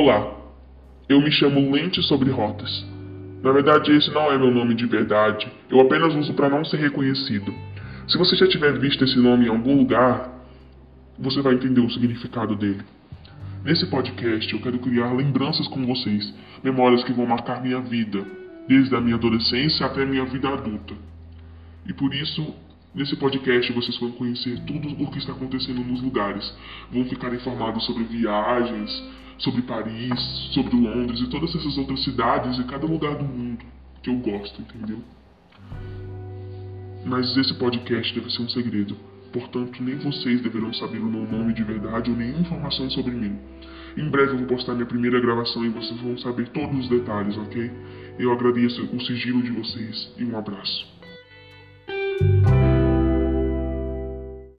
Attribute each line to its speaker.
Speaker 1: Olá, eu me chamo Lente sobre Rotas. Na verdade, esse não é meu nome de verdade, eu apenas uso para não ser reconhecido. Se você já tiver visto esse nome em algum lugar, você vai entender o significado dele. Nesse podcast, eu quero criar lembranças com vocês, memórias que vão marcar minha vida, desde a minha adolescência até a minha vida adulta. E por isso, nesse podcast vocês vão conhecer tudo o que está acontecendo nos lugares, vão ficar informados sobre viagens, sobre Paris, sobre Londres e todas essas outras cidades e cada lugar do mundo que eu gosto, entendeu? Mas esse podcast deve ser um segredo. Portanto, nem vocês deverão saber o meu nome de verdade ou nenhuma informação sobre mim. Em breve eu vou postar minha primeira gravação e vocês vão saber todos os detalhes, ok? Eu agradeço o sigilo de vocês e um abraço.